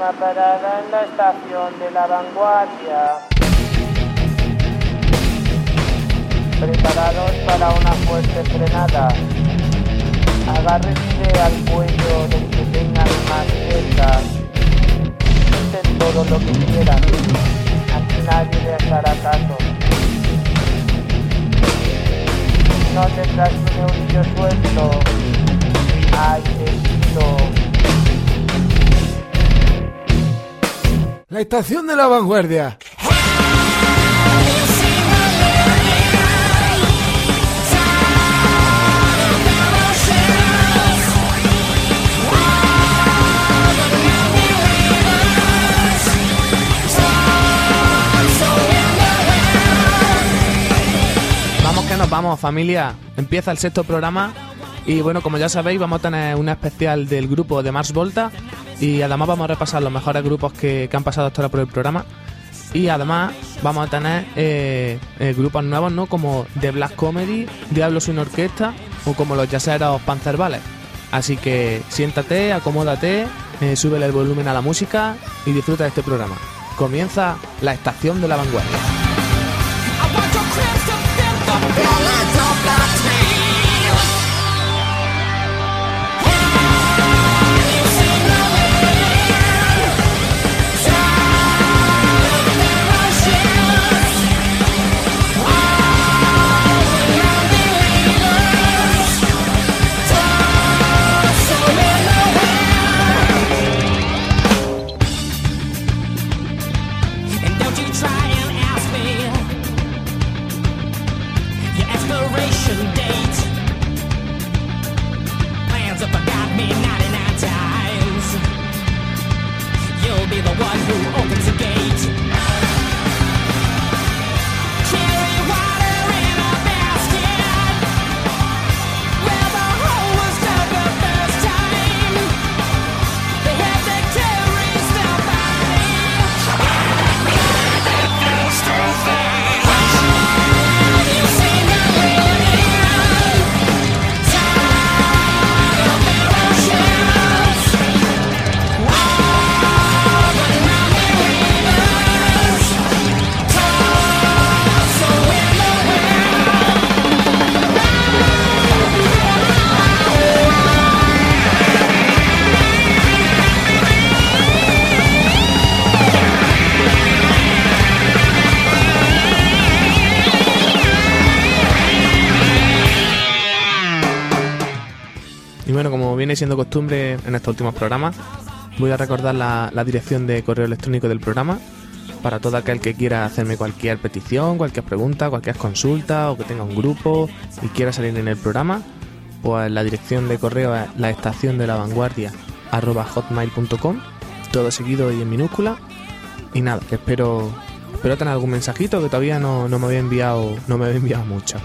Próxima parada en la estación de la vanguardia. Preparados para una fuerte frenada. Agárrense al cuello del que tengan más cerca. Dicen todo lo que quieran. Aquí nadie les hará caso. No tendrás un eurillo suelto. Ay. La estación de la vanguardia. Vamos que nos vamos, familia. Empieza el sexto programa. Y bueno, como ya sabéis, vamos a tener una especial del grupo de Mars Volta. Y además vamos a repasar los mejores grupos que, que han pasado hasta ahora por el programa. Y además vamos a tener eh, eh, grupos nuevos, ¿no? Como The Black Comedy, Diablo sin Orquesta o como los yaceros Panzer Ballet. Así que siéntate, acomódate, eh, súbele el volumen a la música y disfruta de este programa. Comienza la estación de la vanguardia. Siendo costumbre en estos últimos programas, voy a recordar la, la dirección de correo electrónico del programa para todo aquel que quiera hacerme cualquier petición, cualquier pregunta, cualquier consulta o que tenga un grupo y quiera salir en el programa, pues la dirección de correo es la estación de la vanguardia arroba hotmail.com, todo seguido y en minúscula. Y nada, espero, espero tener algún mensajito que todavía no, no me había enviado, no me había enviado mucho.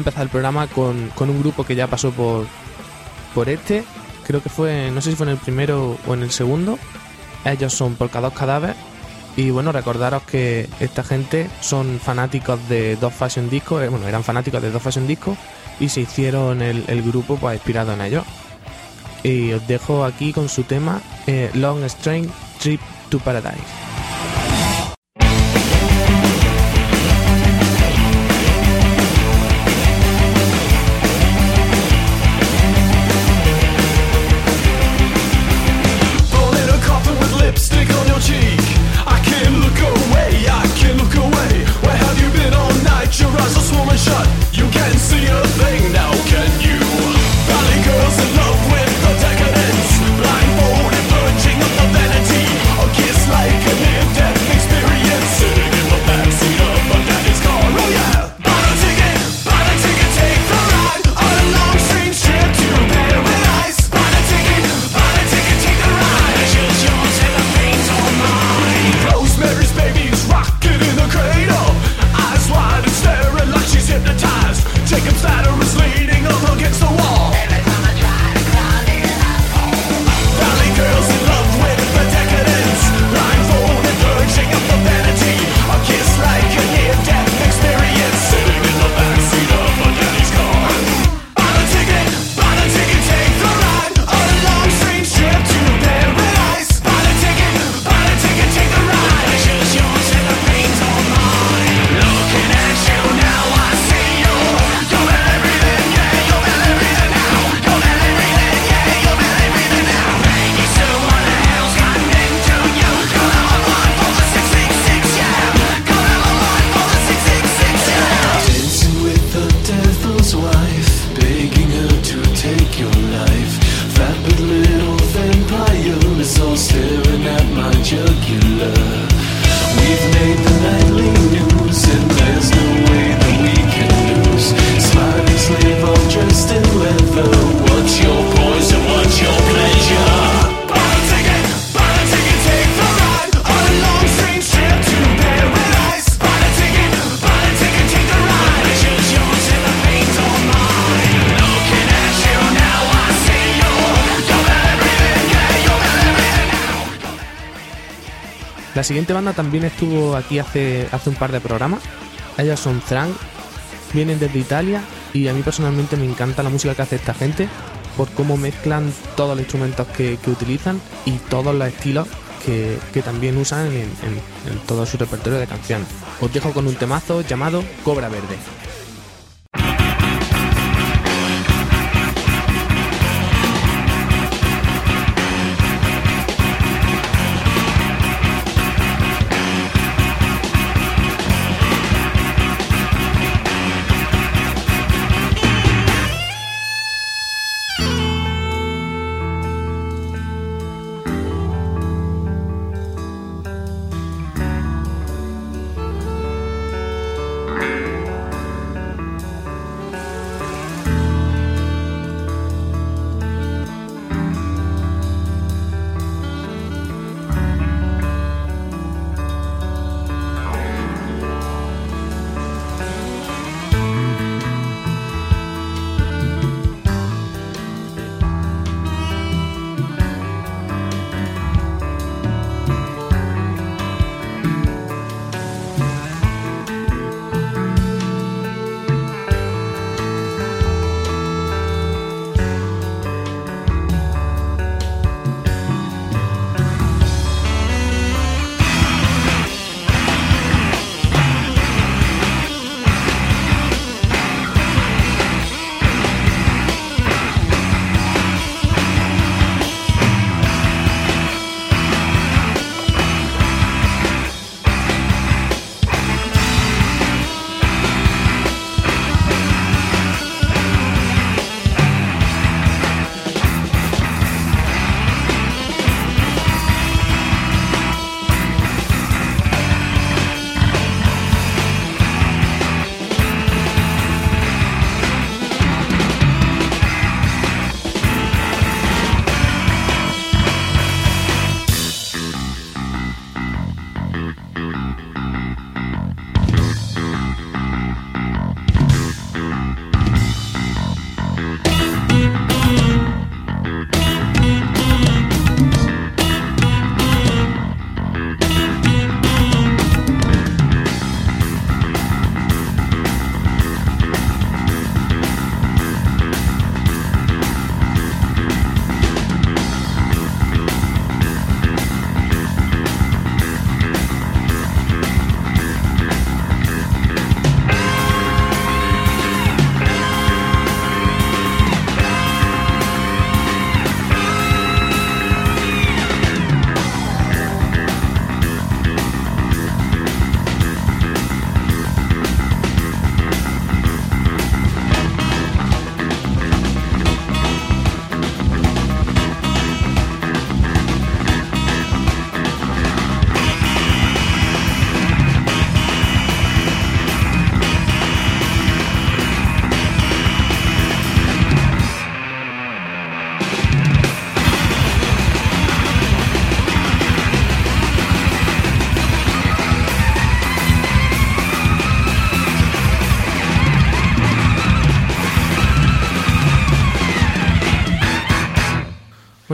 empezar el programa con, con un grupo que ya pasó por, por este. Creo que fue, no sé si fue en el primero o en el segundo. Ellos son Polkados Cadáver. Y bueno, recordaros que esta gente son fanáticos de Dos Fashion Disco. Eh, bueno, eran fanáticos de Dos Fashion Disco y se hicieron el, el grupo pues, inspirado en ellos. Y os dejo aquí con su tema eh, Long Strange Trip to Paradise. La siguiente banda también estuvo aquí hace, hace un par de programas. Ellas son Frank, vienen desde Italia y a mí personalmente me encanta la música que hace esta gente por cómo mezclan todos los instrumentos que, utilizan y todos los estilos que, también usan en, en todo su repertorio de canciones. Os dejo con un temazo llamado Cobra Verde.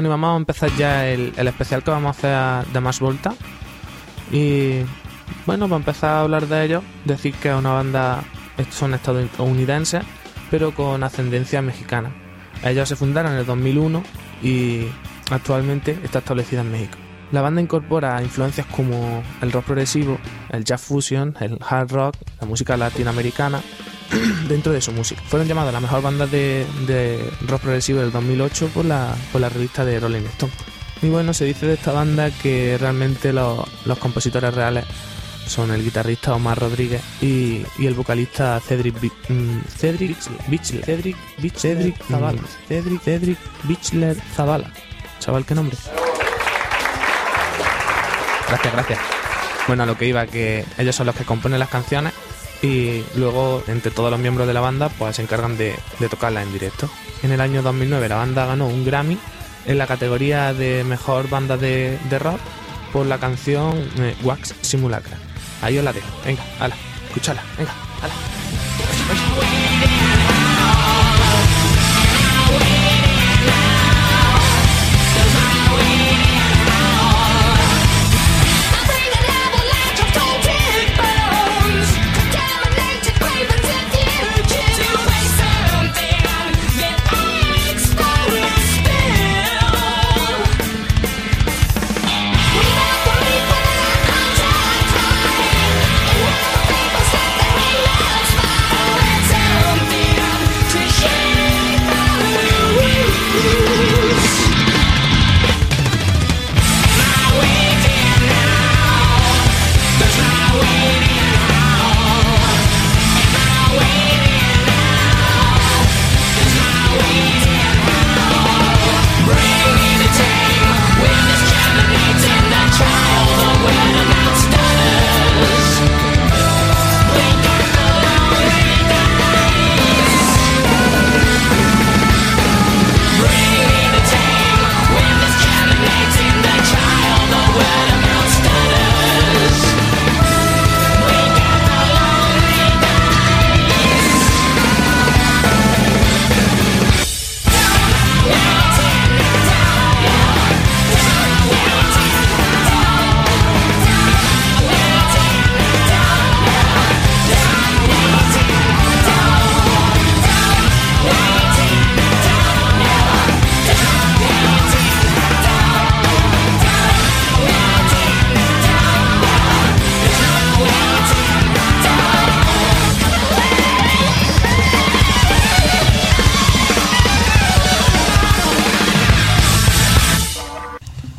Vamos a empezar ya el, el especial que vamos a hacer de Más Volta. Y bueno, para empezar a hablar de ellos, decir que es una banda, son estadounidenses, pero con ascendencia mexicana. Ellos se fundaron en el 2001 y actualmente está establecida en México. La banda incorpora influencias como el rock progresivo, el jazz fusion, el hard rock, la música latinoamericana dentro de su música. Fueron llamadas la mejor banda de, de rock progresivo del 2008 por la, por la revista de Rolling Stone. Y bueno, se dice de esta banda que realmente lo- los compositores reales son el guitarrista Omar Rodríguez y, y el vocalista Cedric Bi- mm, Cedric Bichler. Cedric Bichler Cedric Zavala. Cedric Cedric Bichler Zavala. Chaval qué nombre. Gracias gracias. Bueno a lo que iba que ellos son los que componen las canciones y luego entre todos los miembros de la banda pues se encargan de, de tocarlas en directo en el año 2009 la banda ganó un Grammy en la categoría de mejor banda de, de rock por la canción eh, Wax Simulacra. Ahí os la dejo. Venga, ala, escúchala. Venga, ala.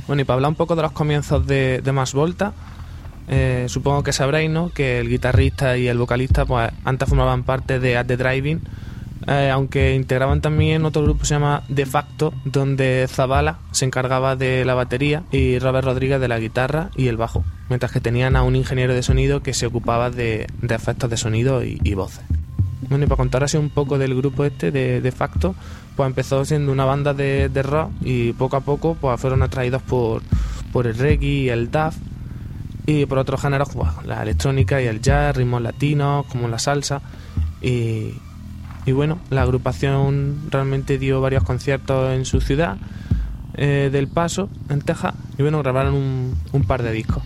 Bueno, y para hablar un poco de los comienzos de, de Más Volta, eh, supongo que sabréis, ¿no? Que el guitarrista y el vocalista, pues antes formaban parte de At the Driving, eh, aunque integraban también otro grupo que se llama De Facto, donde Zavala se encargaba de la batería y Robert Rodríguez de la guitarra y el bajo, mientras que tenían a un ingeniero de sonido que se ocupaba de, de efectos de sonido y, y voces. Bueno, y para contar así un poco del grupo este de, de facto, pues empezó siendo una banda de, de rock y poco a poco pues fueron atraídos por, por el reggae el dub y por otros géneros pues, la electrónica y el jazz, ritmos latinos como la salsa y, y bueno, la agrupación realmente dio varios conciertos en su ciudad eh, del Paso, en Texas, y bueno, grabaron un, par de discos.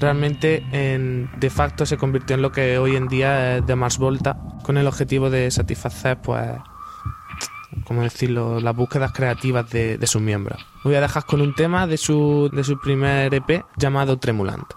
Realmente, en, de facto, se convirtió en lo que hoy en día es de Mars Volta, con el objetivo de satisfacer, pues, ¿cómo decirlo?, las búsquedas creativas de, de sus miembros. Voy a dejar con un tema de su, de su primer EP llamado Tremulant.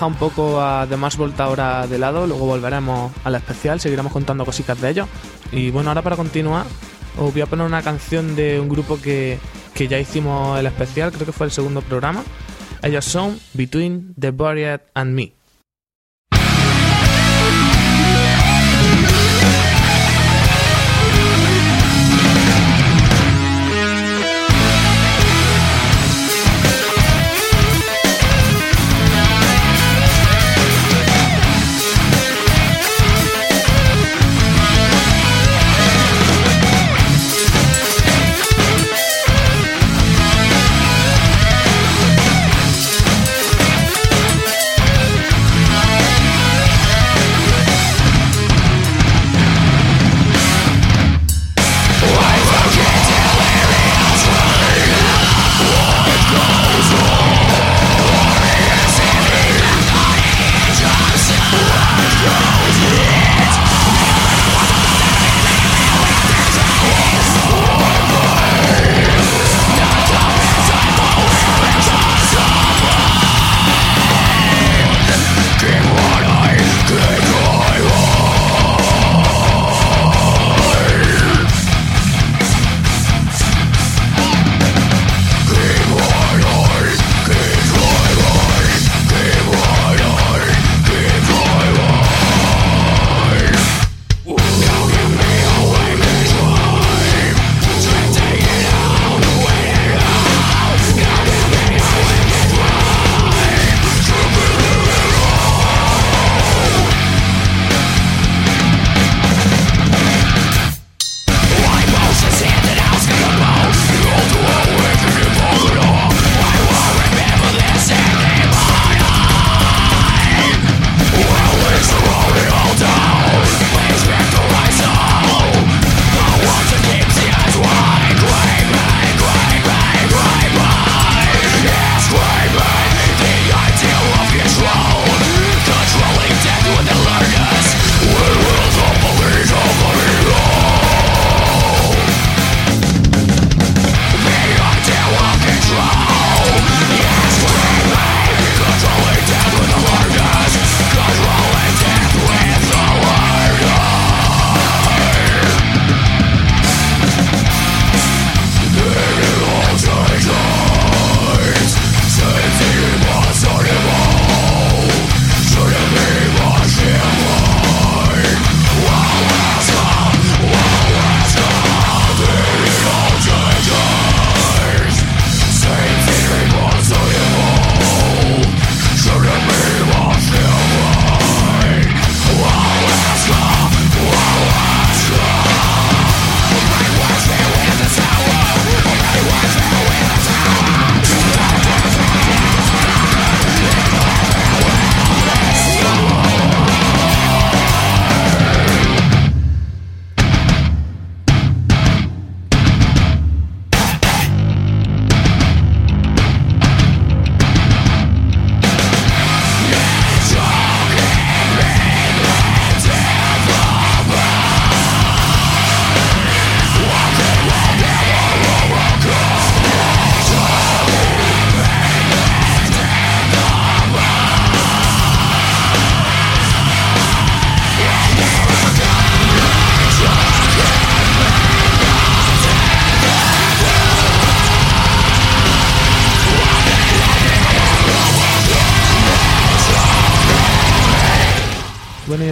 A un poco a The Mars Volta ahora de lado, luego volveremos al especial, seguiremos contando cositas de ellos. Y bueno, ahora para continuar, os voy a poner una canción de un grupo que, que ya hicimos el especial, creo que fue el segundo programa. Ellos son Between the Buried and Me.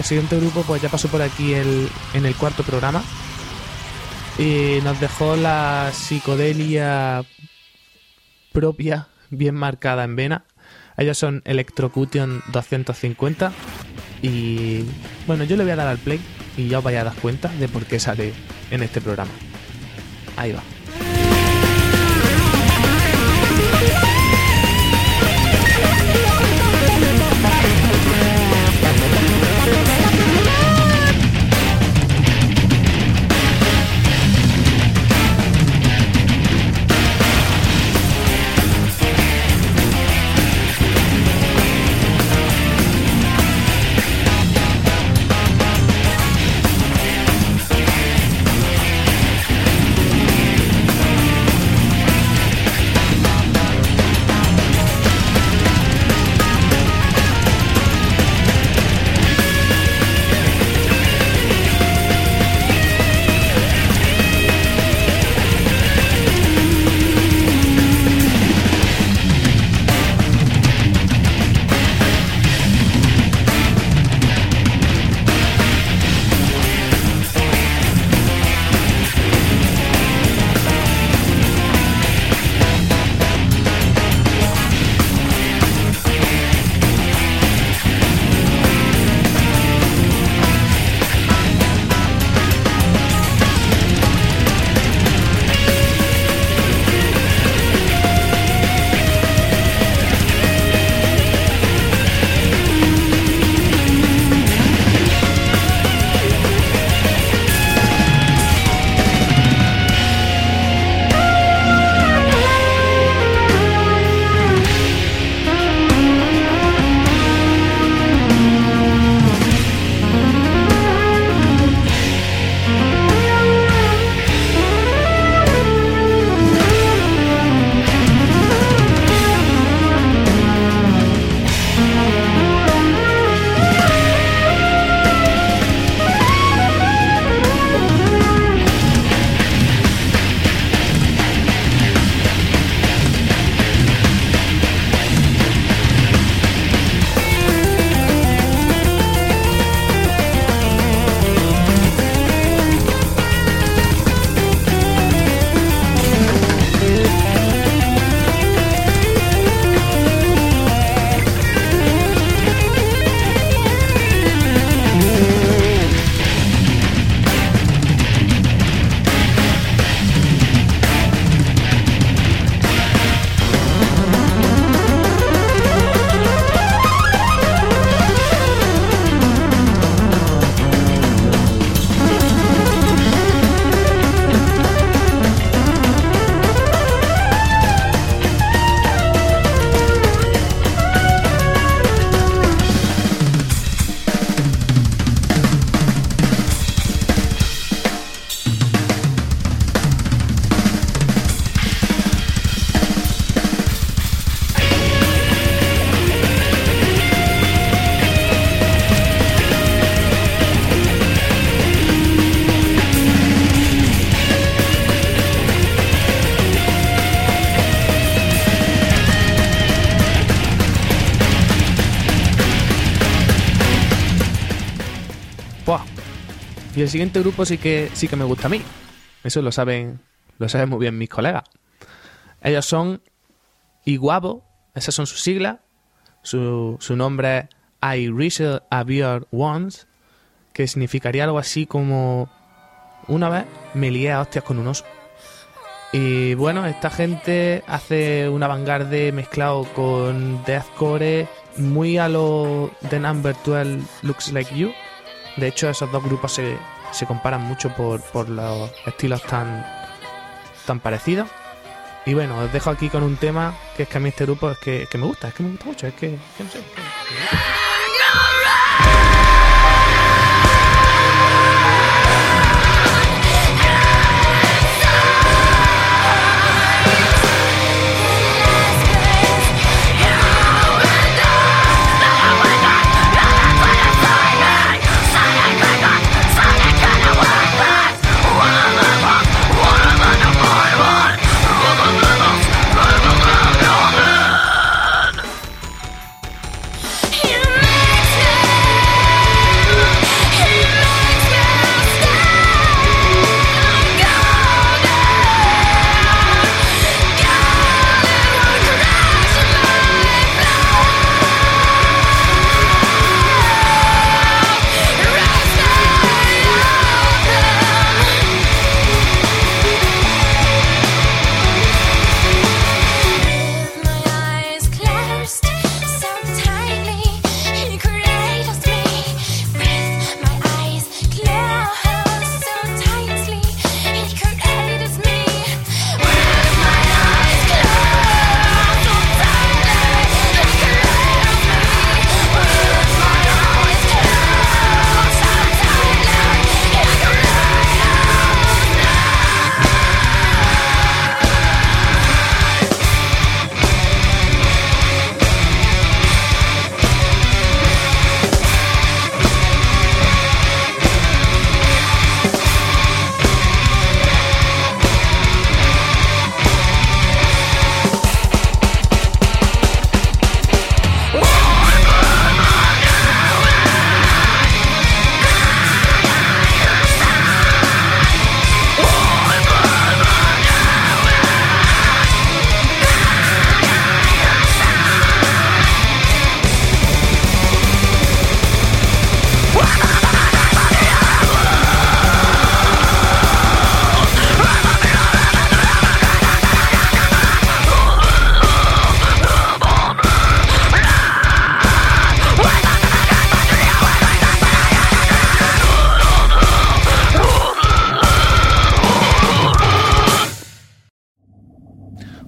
Siguiente grupo pues ya pasó por aquí el- en el cuarto programa. Y nos dejó la psicodelia propia, bien marcada en vena. Ellos son Electrocution 250. Y bueno, yo le voy a dar al play y ya os vais a dar cuenta de por qué sale en este programa. Ahí va. El siguiente grupo sí que sí que me gusta a mí. Eso lo saben, lo saben muy bien mis colegas. Ellos son Iguabo, esas son sus siglas. Su, su nombre es I Wrestle a Once, que significaría algo así como una vez me lié a hostias con un oso. Y bueno, esta gente hace un vanguardia mezclado con deathcore muy a lo de Number 12 Looks Like You. De hecho, esos dos grupos se, se comparan mucho por, por los estilos tan, tan parecidos. Y bueno, os dejo aquí con un tema que es que a mí este grupo es que, que me gusta, es que me gusta mucho, es que, que no sé. que-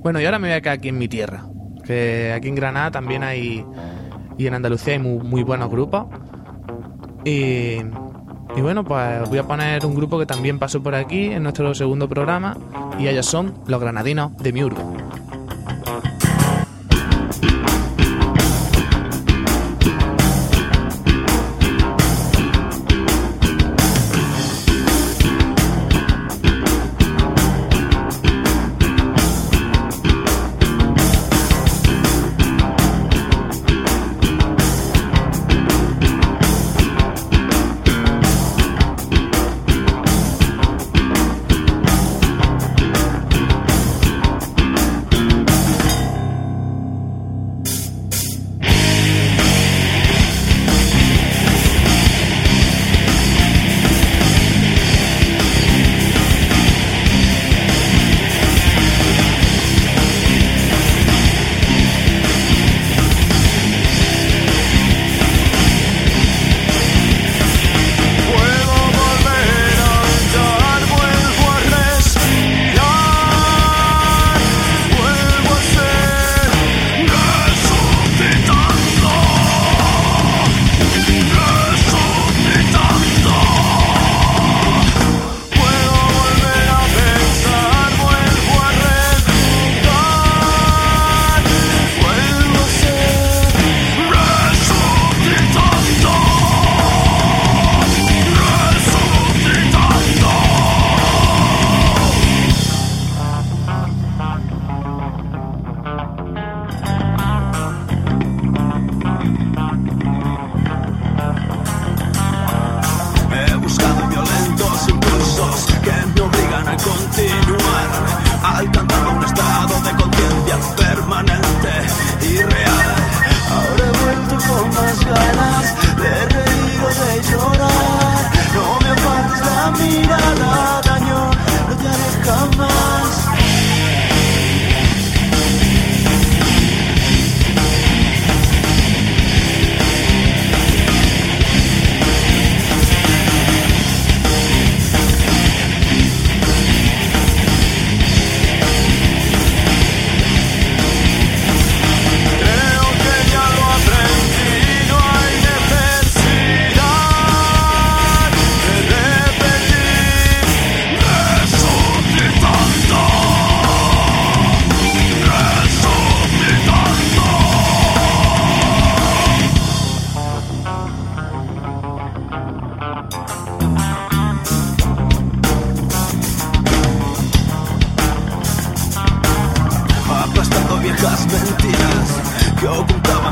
Bueno, y ahora me voy a quedar aquí en mi tierra. Que aquí en Granada también hay. Y en Andalucía hay muy, muy buenos grupos. Y, bueno, pues voy a poner un grupo que también pasó por aquí en nuestro segundo programa. Y ellos son los granadinos de Miurgo.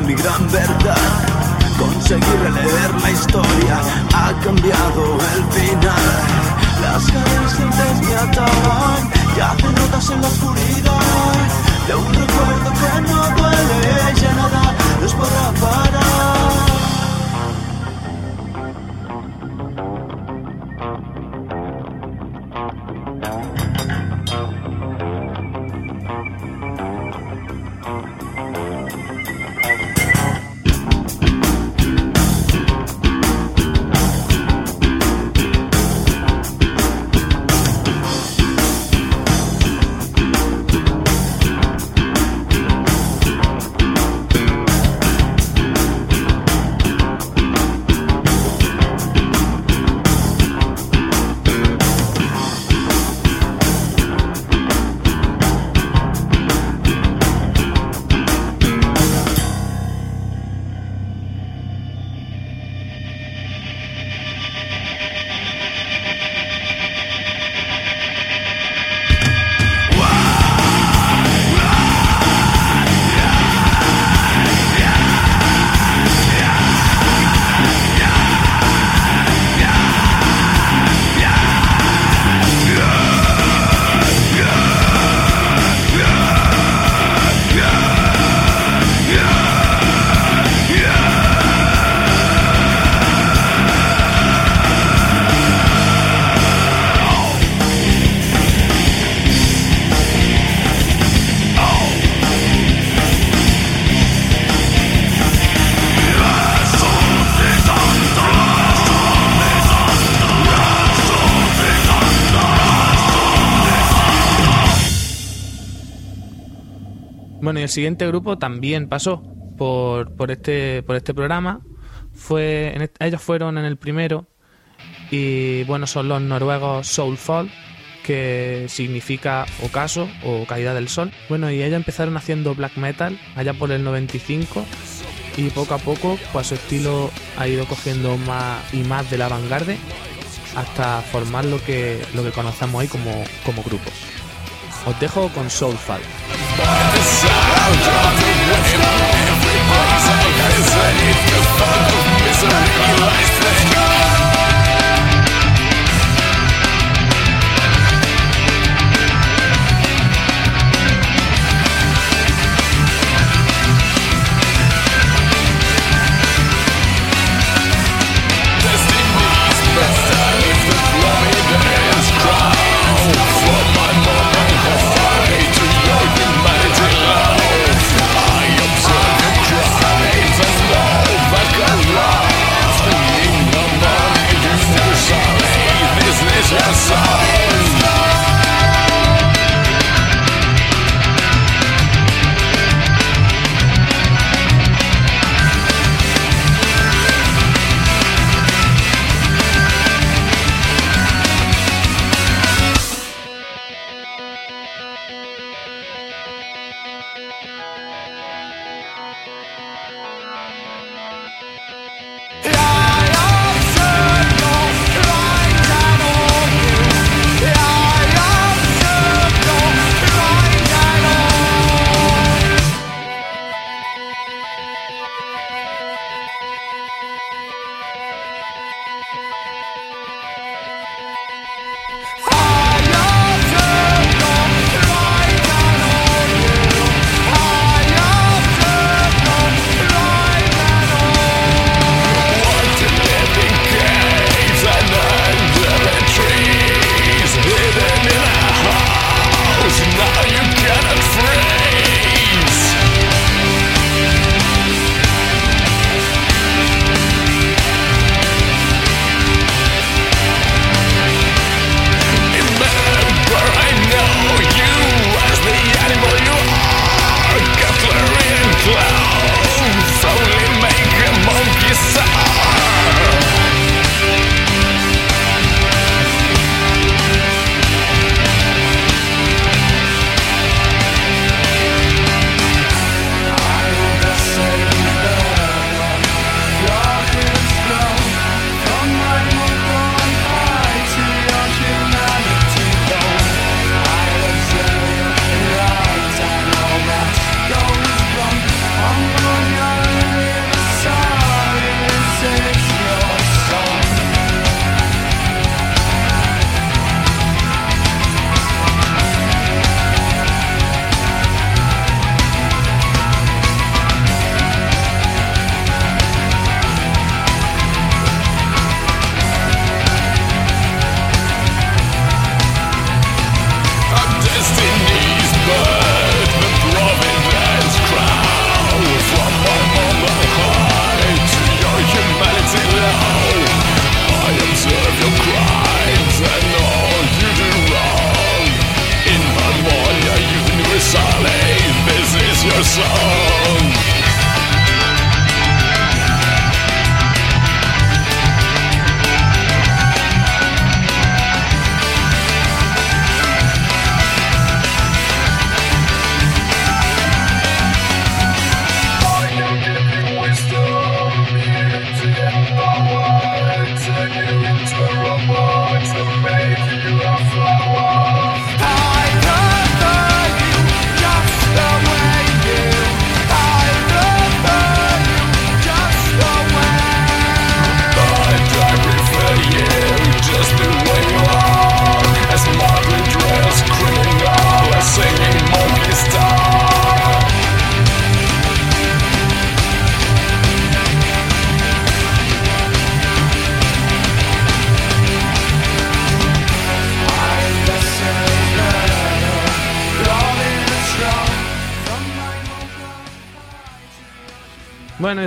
Mi gran verdad. Conseguí releer la historia, ha cambiado el final. Las cadenas antes me ataban ya hacen notas en la oscuridad. De un recuerdo que no duele, ya nada nos podrá parar. Y el siguiente grupo también pasó por, por, este, por este programa. Fue, ellos fueron en el primero y bueno, son los noruegos Soulfall, que significa ocaso o caída del sol. Bueno, y ellos empezaron haciendo black metal allá por el 95 y poco a poco pues su estilo ha ido cogiendo más y más de la vanguardia hasta formar lo que, lo que conocemos hoy como, como grupo. Os dejo con Soulfall. The sound of the whistle, everybody's a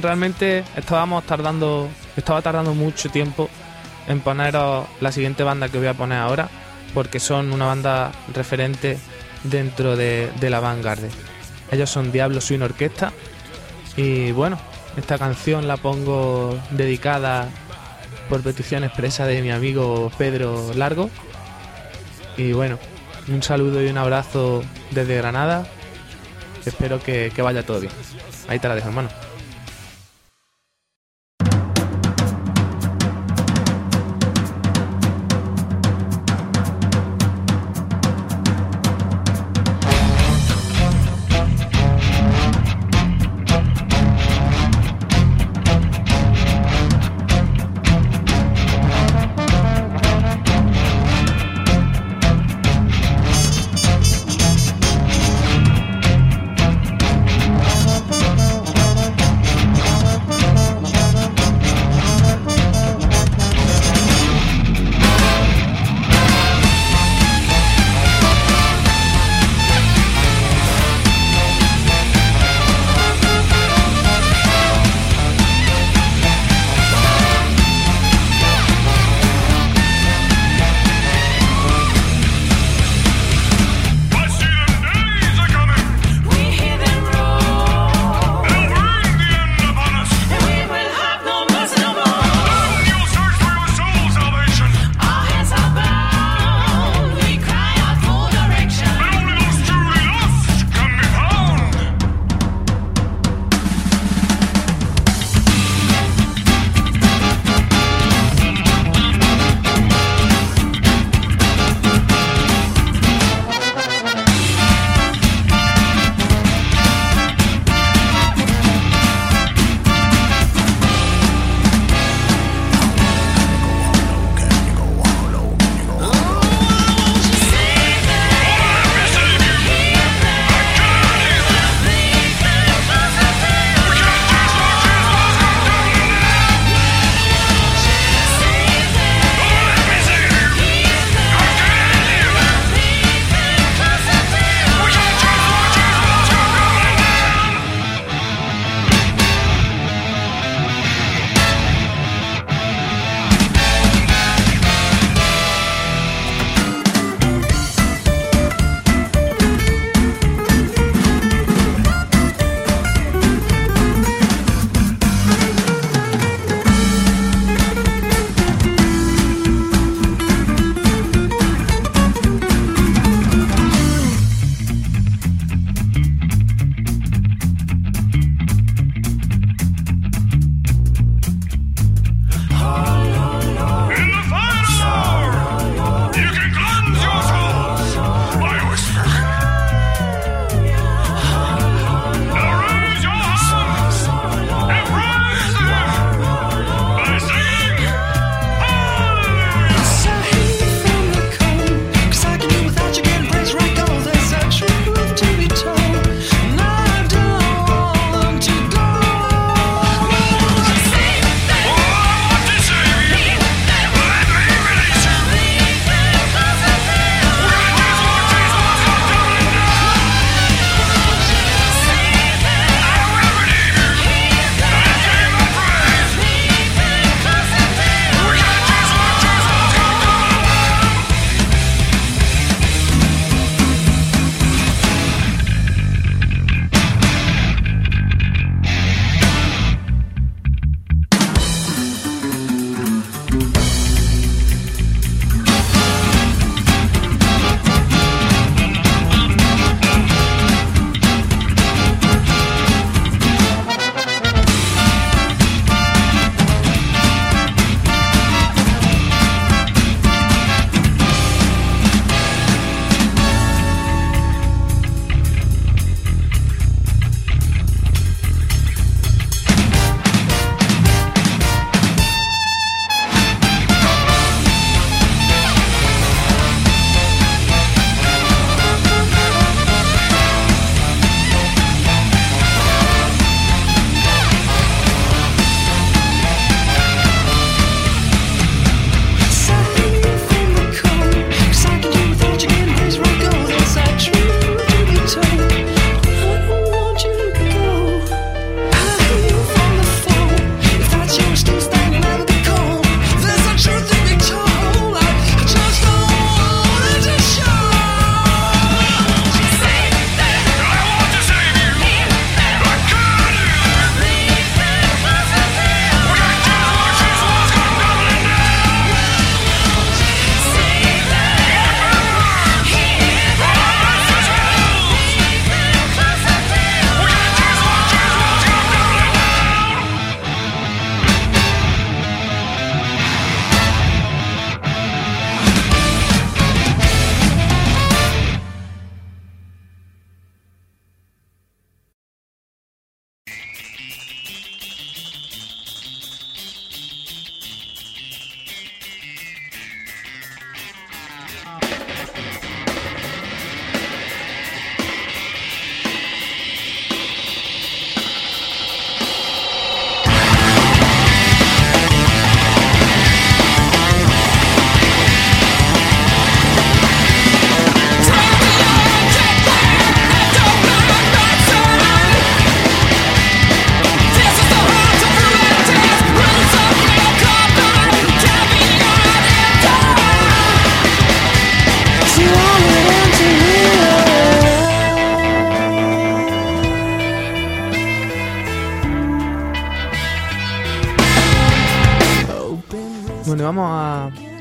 realmente estábamos tardando, estaba tardando mucho tiempo en poneros la siguiente banda que voy a poner ahora, porque son una banda referente dentro de, la vanguardia. Ellos son Diablo Swing Orquesta y bueno, esta canción la pongo dedicada por petición expresa de mi amigo Pedro Largo. Y bueno, un saludo y un abrazo desde Granada. Espero que vaya todo bien. Ahí te la dejo, hermano.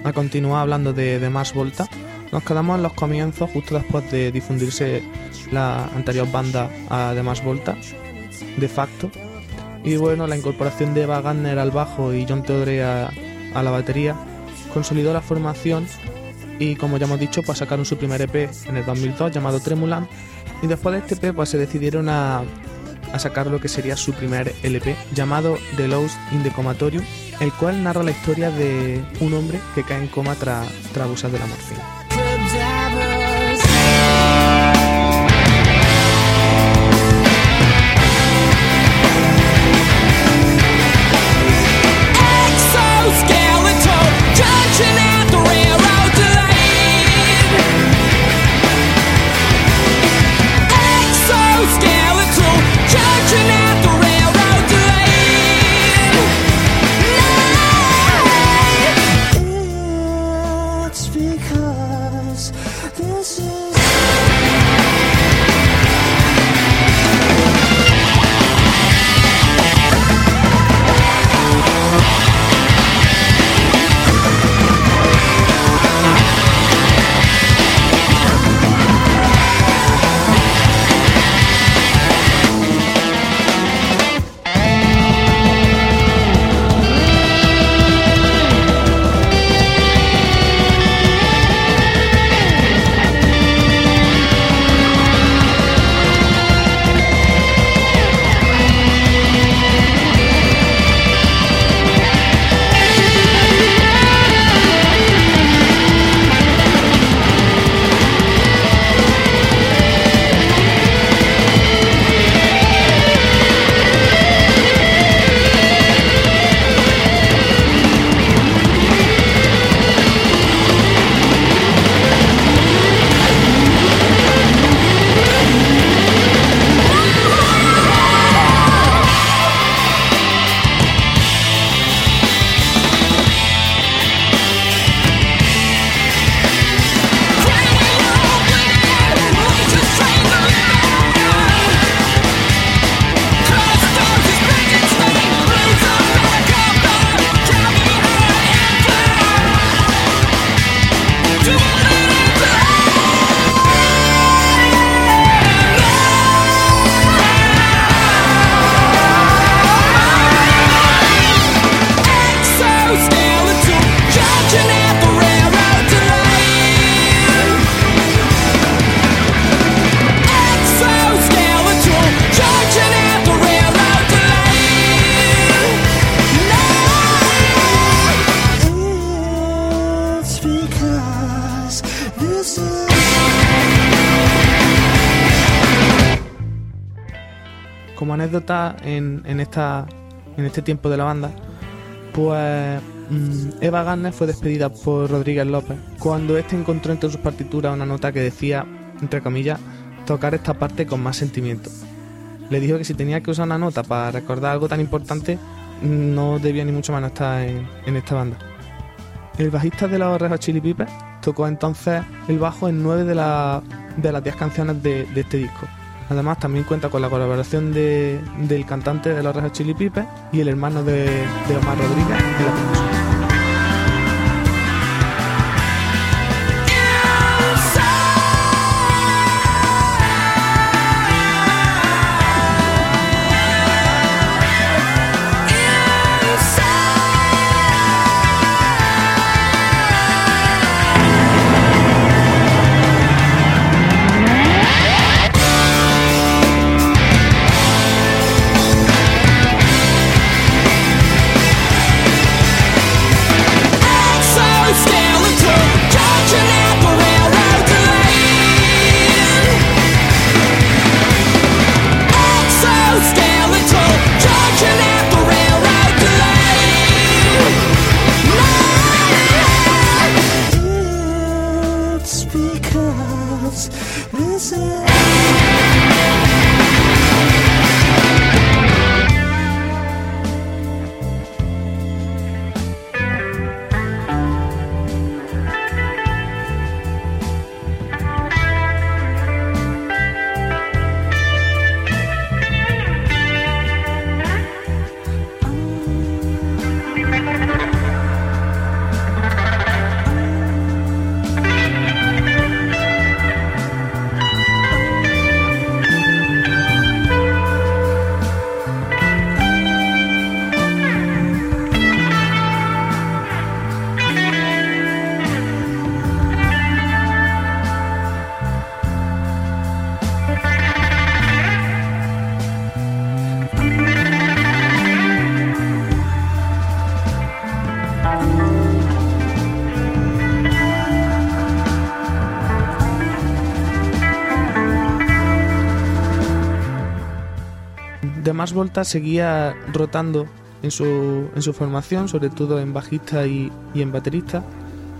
A, continuar hablando de, de Volta. Nos quedamos en los comienzos, justo después de difundirse la anterior banda a de Mars Volta, de facto. Y bueno, la incorporación de Eva Gardner al bajo y John Theodore a, a la batería consolidó la formación y como ya hemos dicho, pues sacaron su primer EP en el 2002 llamado Tremulant y después de este EP pues se decidieron a, a sacar lo que sería su primer LP llamado The Lost in the Comatorium, el cual narra la historia de un hombre que cae en coma tras tras abusar de la morfina. En, en esta, en este tiempo de la banda, pues mm, Eva Gardner fue despedida por Rodríguez López cuando este encontró entre sus partituras una nota que decía, entre comillas, tocar esta parte con más sentimiento. Le dijo que si tenía que usar una nota para recordar algo tan importante, no debía ni mucho menos estar en, en esta banda. El bajista de los Red Chili Peppers tocó entonces el bajo en nueve de, la- de las diez canciones de, de este disco. Además, también cuenta con la colaboración de- del cantante de los Hot Chili y el hermano de, de Omar Rodríguez en la. Volta seguía rotando en su, en su formación, sobre todo en bajista y, en baterista,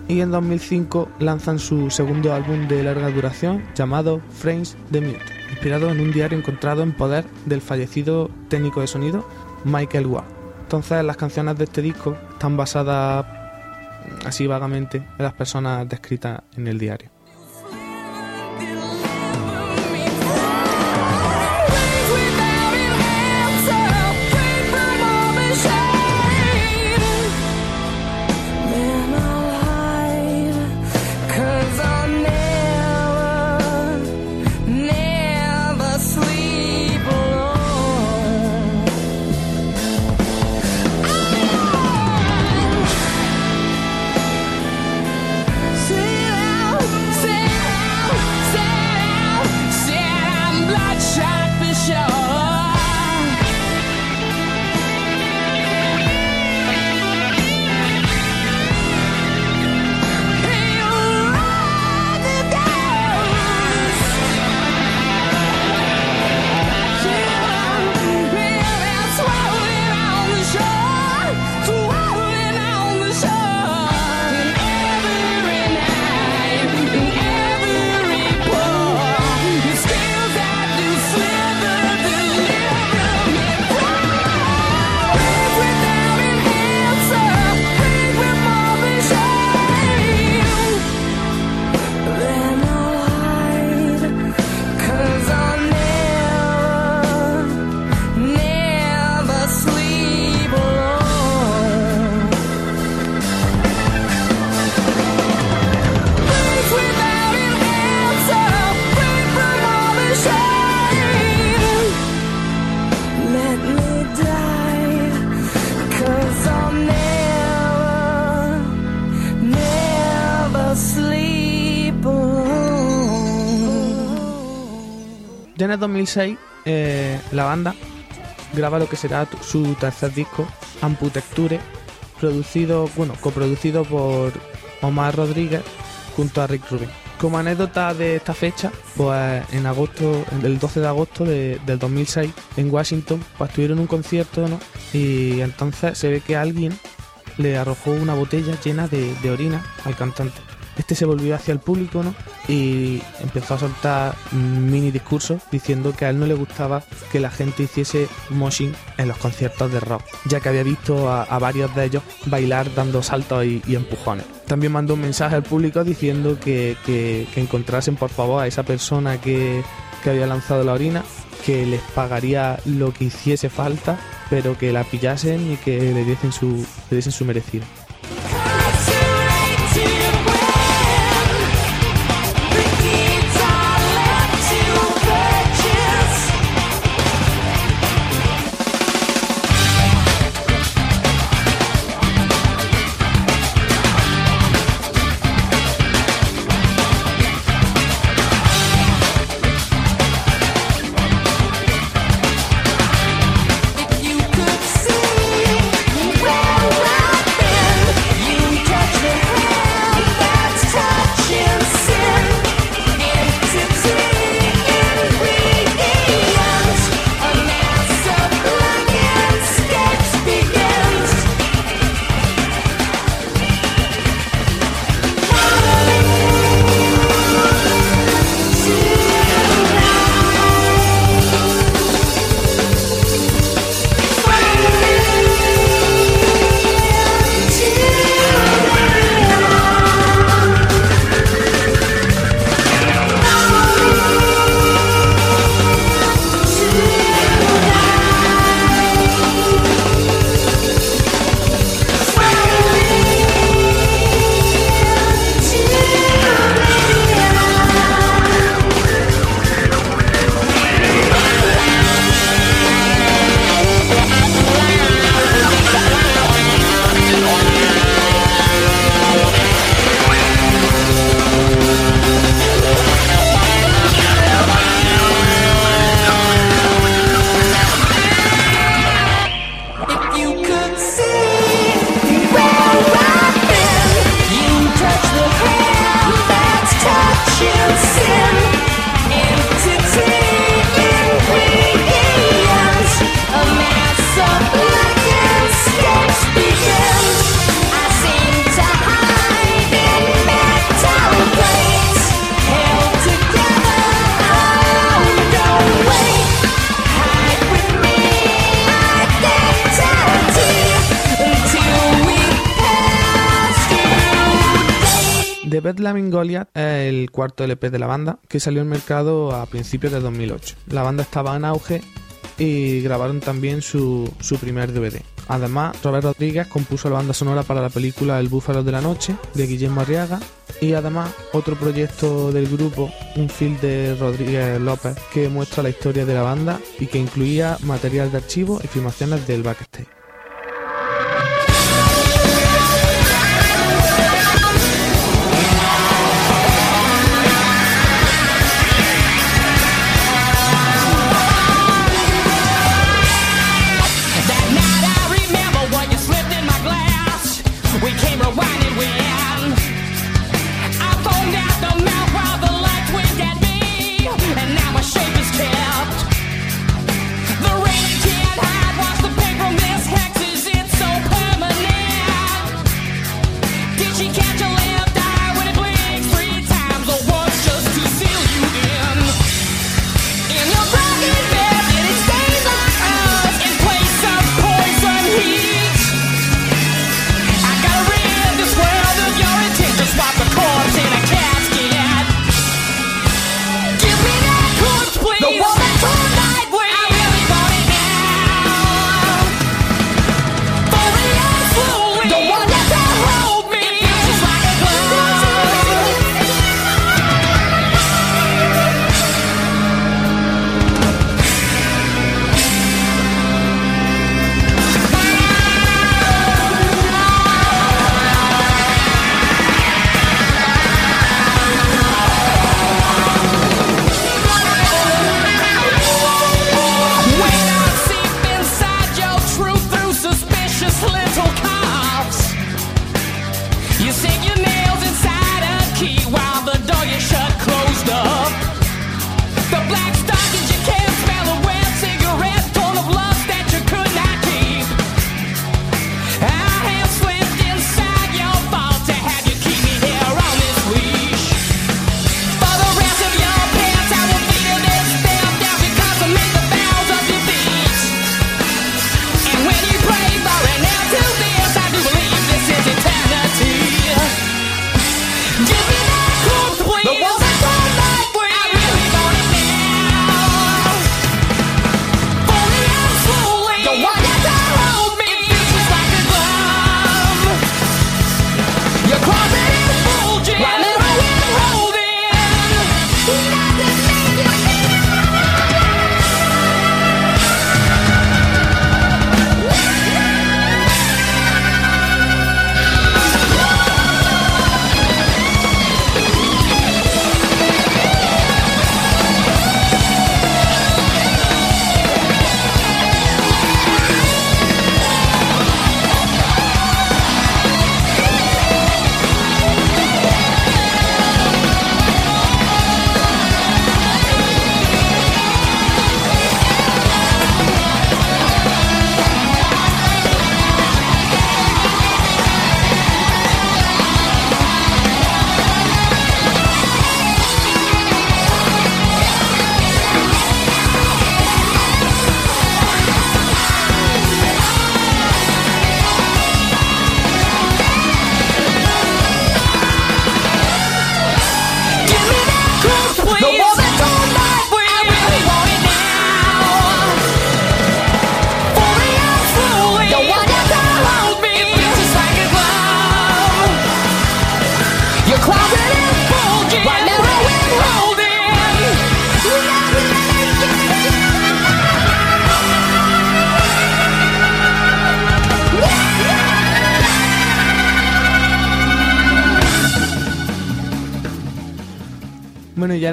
y en 2005 lanzan su segundo álbum de larga duración llamado Frames the Mute, inspirado en un diario encontrado en poder del fallecido técnico de sonido Michael Ward. Entonces las canciones de este disco están basadas así vagamente en las personas descritas en el diario. Ya en el 2006, eh, la banda graba lo que será su tercer disco, Amputecture, producido, bueno, coproducido por Omar Rodríguez junto a Rick Rubin. Como anécdota de esta fecha, pues en agosto, el 12 de agosto de- del 2006, en Washington, pues tuvieron un concierto. Y entonces se ve que alguien le arrojó una botella llena de, de orina al cantante. Este se volvió hacia el público, ¿no? Y empezó a soltar mini discursos diciendo que a él no le gustaba que la gente hiciese moshing en los conciertos de rock, ya que había visto a, varios de ellos bailar dando saltos y, y empujones. También mandó un mensaje al público diciendo que, que- que encontrasen por favor a esa persona que, que había lanzado la orina, que les pagaría lo que hiciese falta, pero que la pillasen y que le diesen su, le diesen su merecido. Es el cuarto LP de la banda que salió al mercado a principios de 2008. La banda estaba en auge y grabaron también su, su primer DVD. Además, Robert Rodríguez compuso la banda sonora para la película El Búfalo de la Noche de Guillermo Arriaga y además otro proyecto del grupo, un film de Rodríguez López que muestra la historia de la banda y que incluía material de archivo y filmaciones del backstage.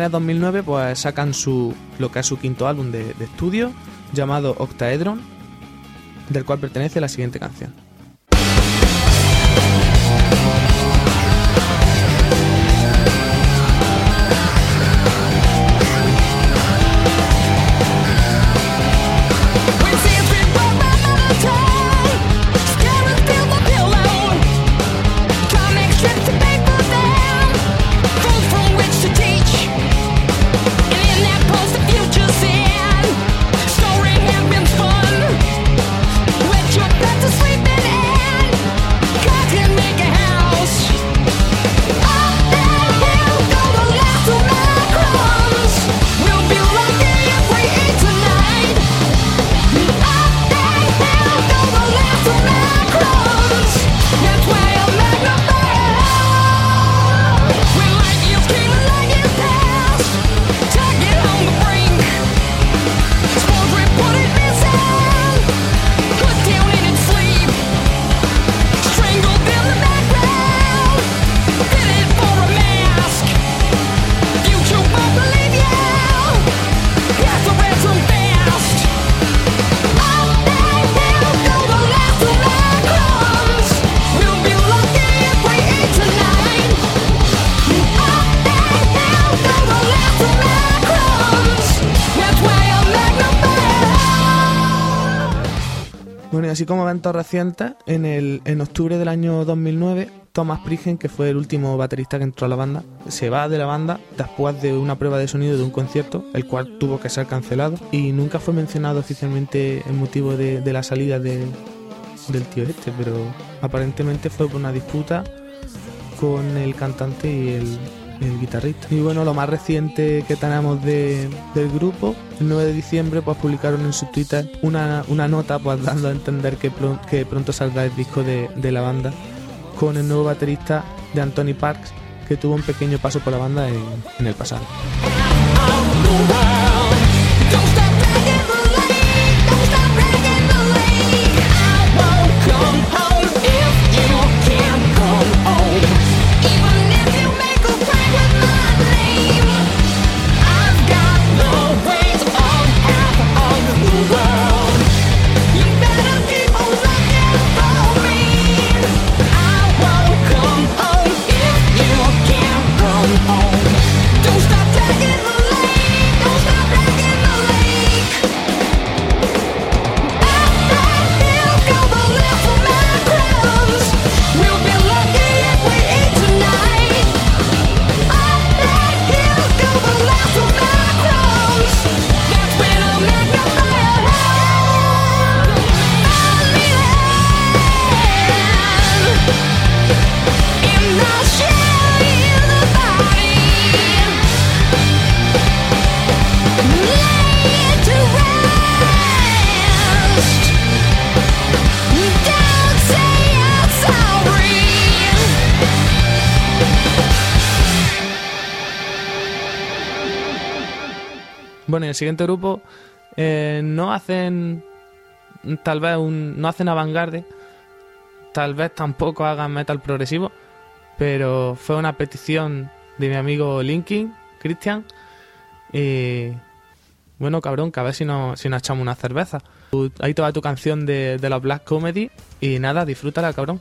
finales de 2009 pues sacan su lo que es su quinto álbum de, de estudio llamado Octaedron, del cual pertenece la siguiente canción. Como eventos recientes, en, el, en octubre del año 2009, Thomas Prigen, que fue el último baterista que entró a la banda, se va de la banda después de una prueba de sonido de un concierto, el cual tuvo que ser cancelado, y nunca fue mencionado oficialmente el motivo de, la salida de- del tío este, pero aparentemente fue por una disputa con el cantante y el, el guitarrista. Y bueno, lo más reciente que tenemos de- del grupo, el 9 de diciembre, pues publicaron en su Twitter una, una nota pues dando a entender que, que pronto saldrá el disco de, de la banda con el nuevo baterista de Anthony Parks, que tuvo un pequeño paso por la banda en, en el pasado. Siguiente grupo eh, no hacen tal vez un, no hacen avant-garde, tal vez tampoco hagan metal progresivo, pero fue una petición de mi amigo Linkin, Christian, y bueno, cabrón, que a ver si nos, si nos echamos una cerveza. Ahí toda tu canción de, de la Black Comedy y nada, disfrútala, cabrón.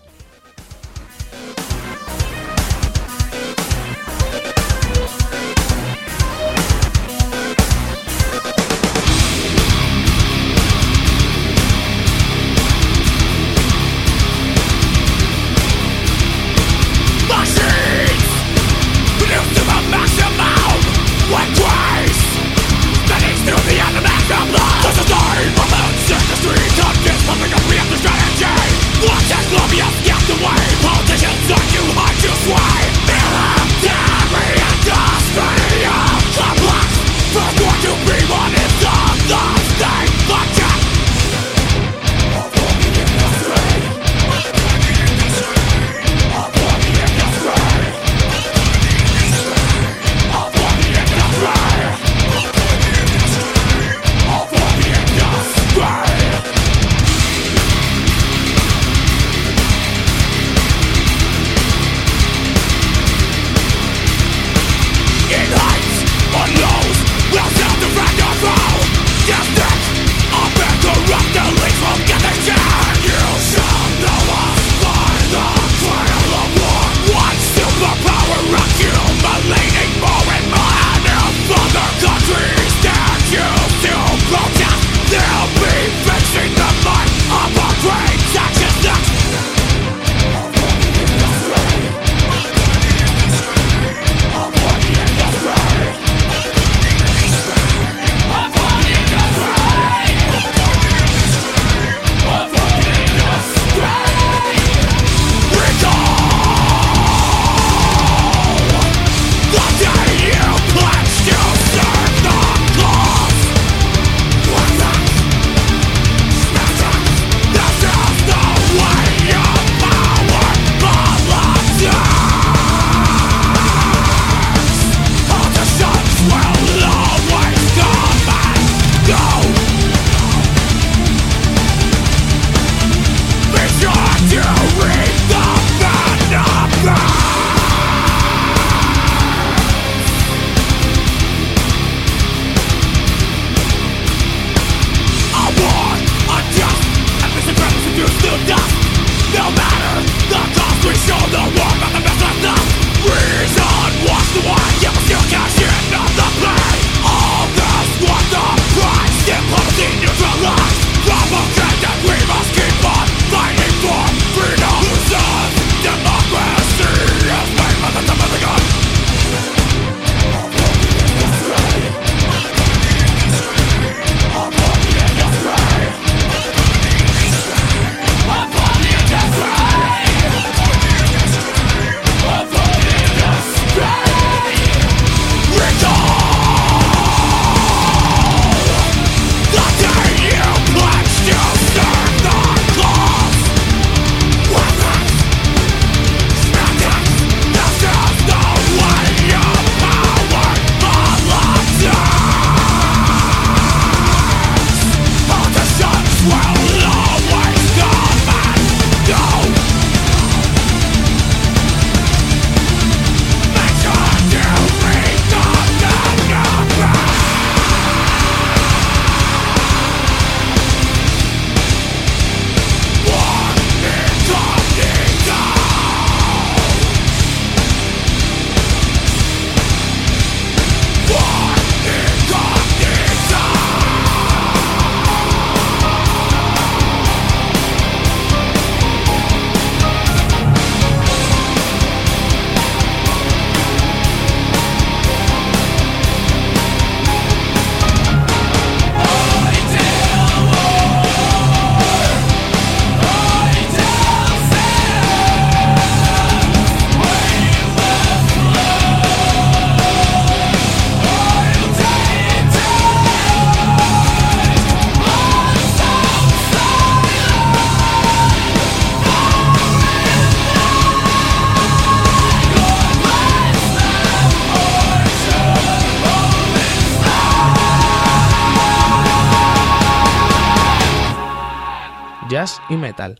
Y metal.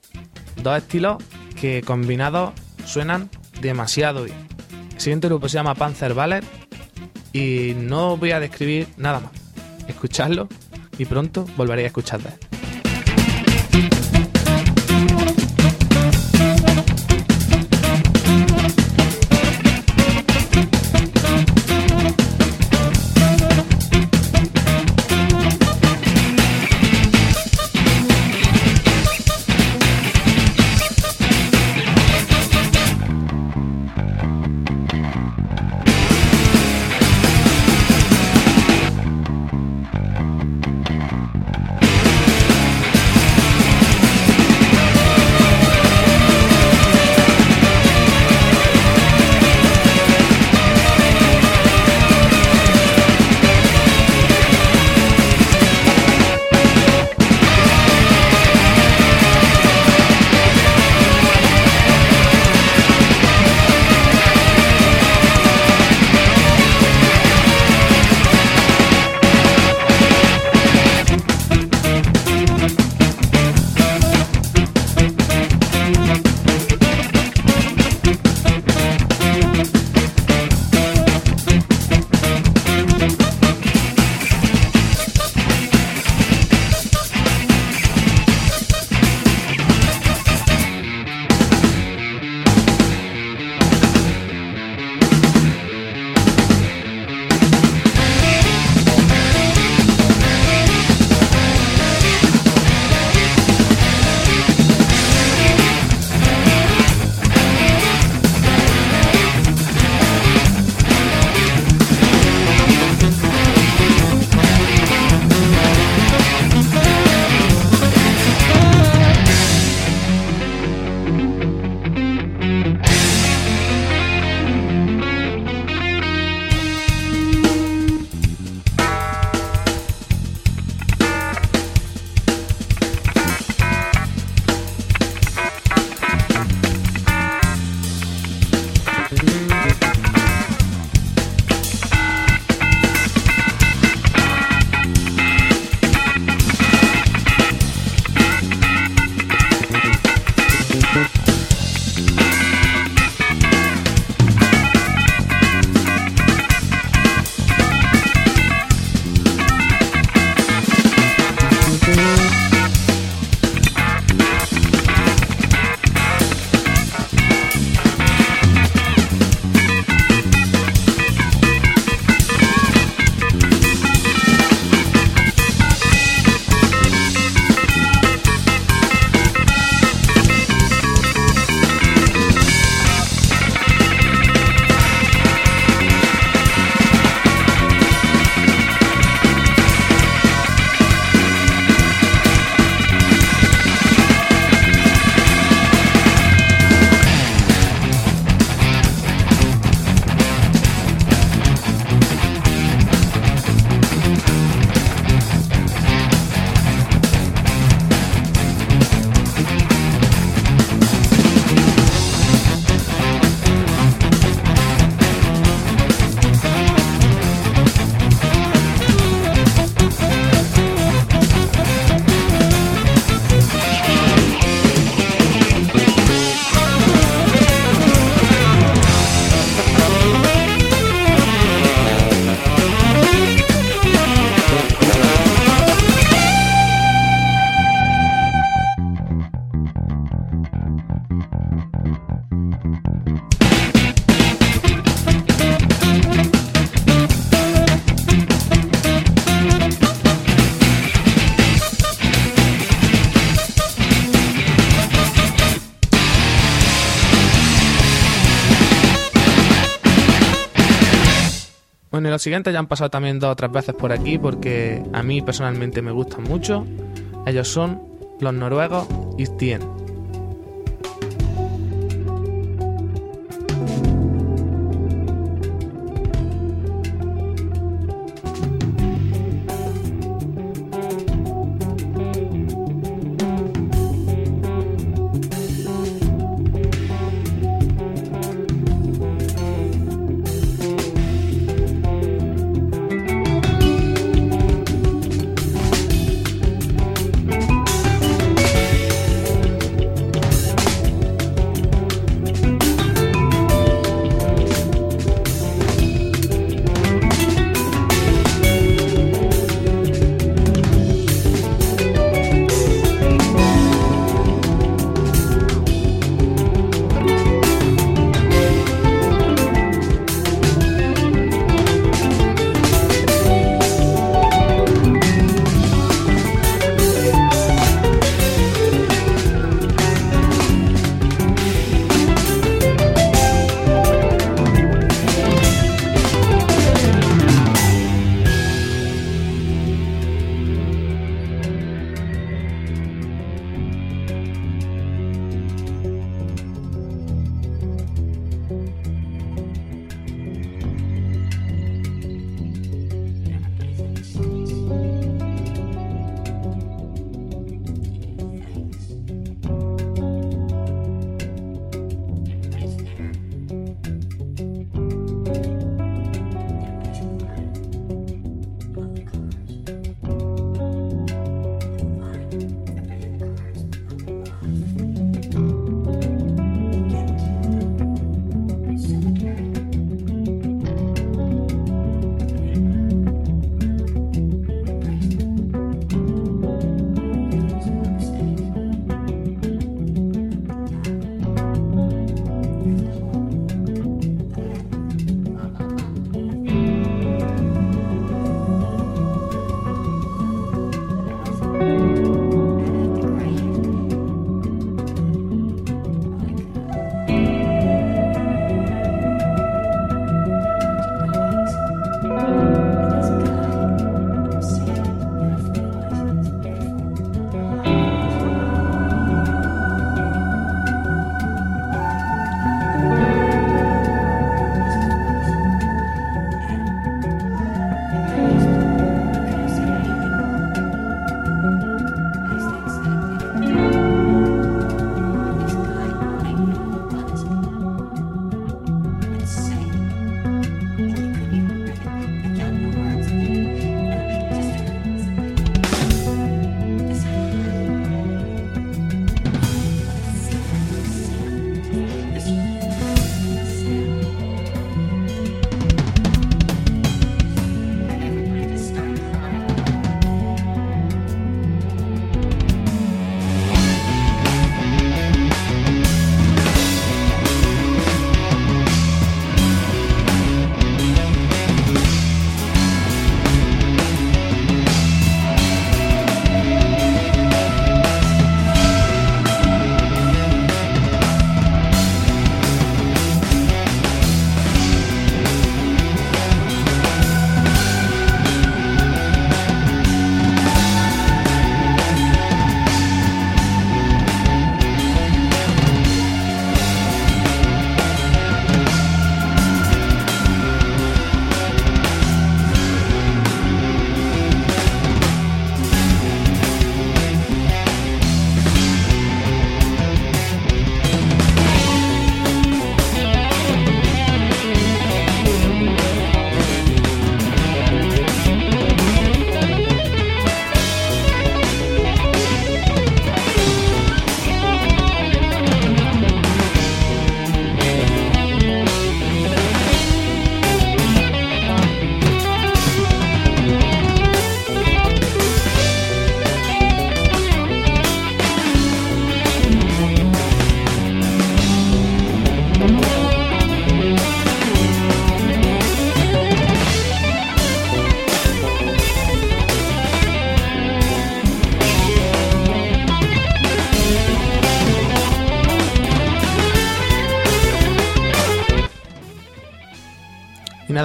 Dos estilos que combinados suenan demasiado bien. El siguiente grupo se llama Panzer Ballet y no voy a describir nada más. Escuchadlo y pronto volveréis a escuchar de él. Los siguientes ya han pasado también dos o tres veces por aquí porque a mí personalmente me gustan mucho. Ellos son los noruegos Istien.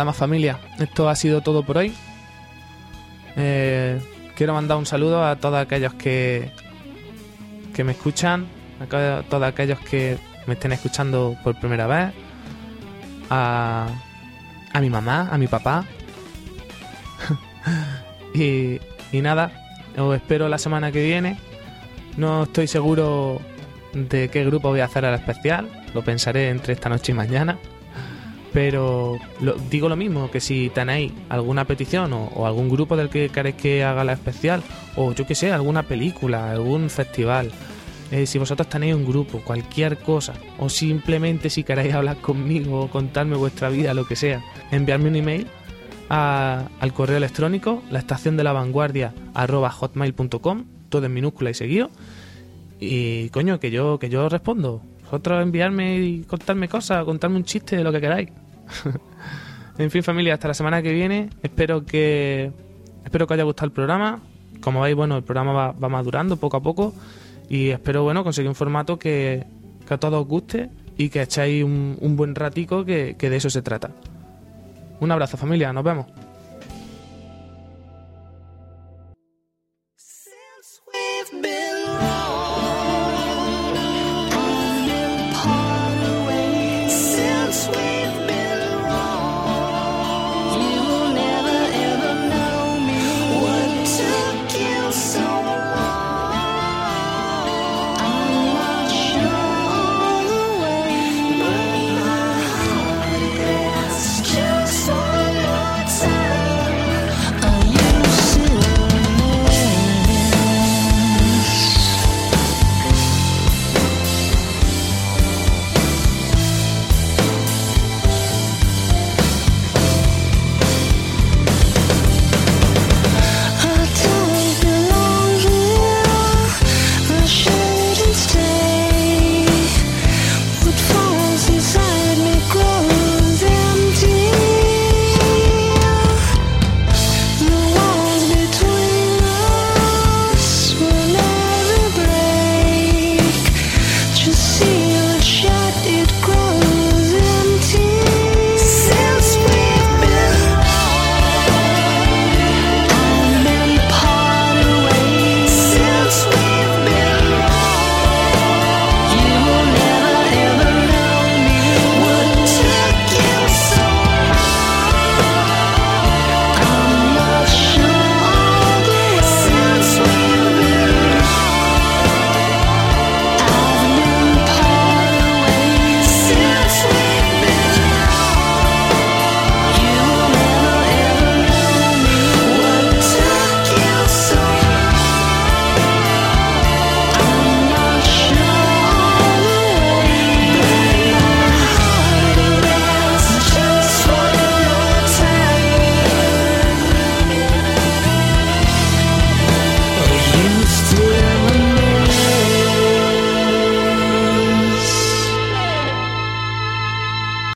Más familia, esto ha sido todo por hoy. Eh, quiero mandar un saludo a todos aquellos que, que me escuchan, a todos aquellos que me estén escuchando por primera vez, a, a mi mamá, a mi papá. y, y nada, os espero la semana que viene. No estoy seguro de qué grupo voy a hacer al especial, lo pensaré entre esta noche y mañana. Pero lo- digo lo mismo, que si tenéis alguna petición o, algún grupo del que queréis que haga la especial, o yo que sé, alguna película, algún festival, eh, si vosotros tenéis un grupo, cualquier cosa, o simplemente si queréis hablar conmigo o contarme vuestra vida, lo que sea, enviarme un email al correo electrónico, la estación de la vanguardia hotmail.com, todo en minúscula y seguido. Y coño, que yo, que yo respondo. Vosotros enviarme y contarme cosas, contarme un chiste, lo que queráis. en fin, familia, hasta la semana que viene. Espero que espero que haya gustado el programa. Como veis, bueno, el programa va, va madurando poco a poco. Y espero, bueno, conseguir un formato que, que a todos os guste y que echéis un, un buen ratico, que, que de eso se trata. Un abrazo, familia, nos vemos.